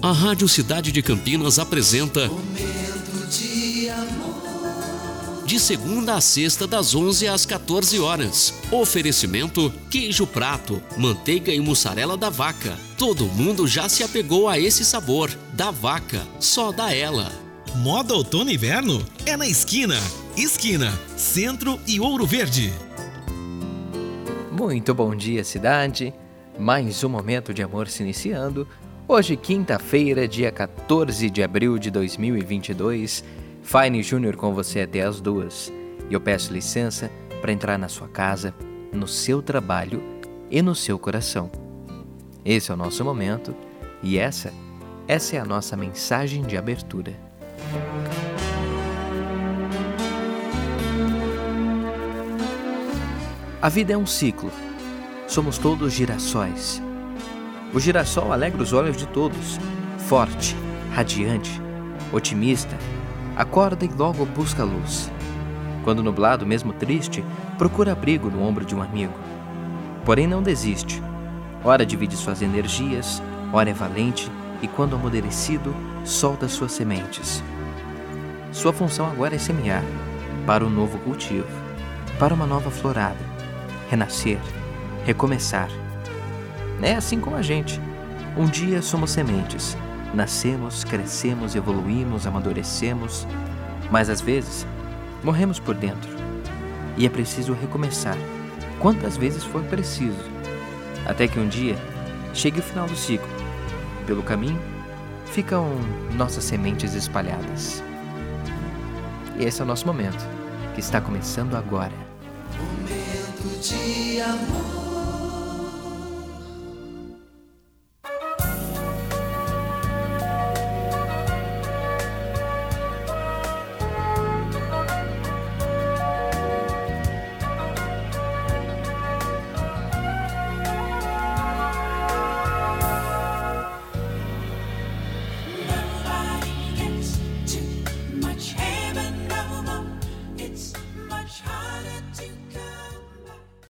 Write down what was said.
A Rádio Cidade de Campinas apresenta Momento de amor. De segunda a sexta, das 11 às 14 horas. Oferecimento: queijo prato, manteiga e mussarela da vaca. Todo mundo já se apegou a esse sabor. Da vaca, só da ela. Moda outono e inverno é na esquina. Esquina, Centro e Ouro Verde. Muito bom dia, cidade. Mais um momento de amor se iniciando. Hoje, quinta-feira, dia 14 de abril de 2022. Fine Júnior com você até as duas. E eu peço licença para entrar na sua casa, no seu trabalho e no seu coração. Esse é o nosso momento e essa, essa é a nossa mensagem de abertura. A vida é um ciclo. Somos todos girassóis. O girassol alegra os olhos de todos, forte, radiante, otimista, acorda e logo busca a luz. Quando nublado, mesmo triste, procura abrigo no ombro de um amigo. Porém, não desiste. Ora divide suas energias, ora é valente e, quando amadurecido, solta suas sementes. Sua função agora é semear para um novo cultivo, para uma nova florada, renascer, recomeçar. É assim como a gente. Um dia somos sementes, nascemos, crescemos, evoluímos, amadurecemos, mas às vezes morremos por dentro. E é preciso recomeçar, quantas vezes for preciso, até que um dia chegue o final do ciclo. Pelo caminho ficam nossas sementes espalhadas. E esse é o nosso momento, que está começando agora. Momento de amor.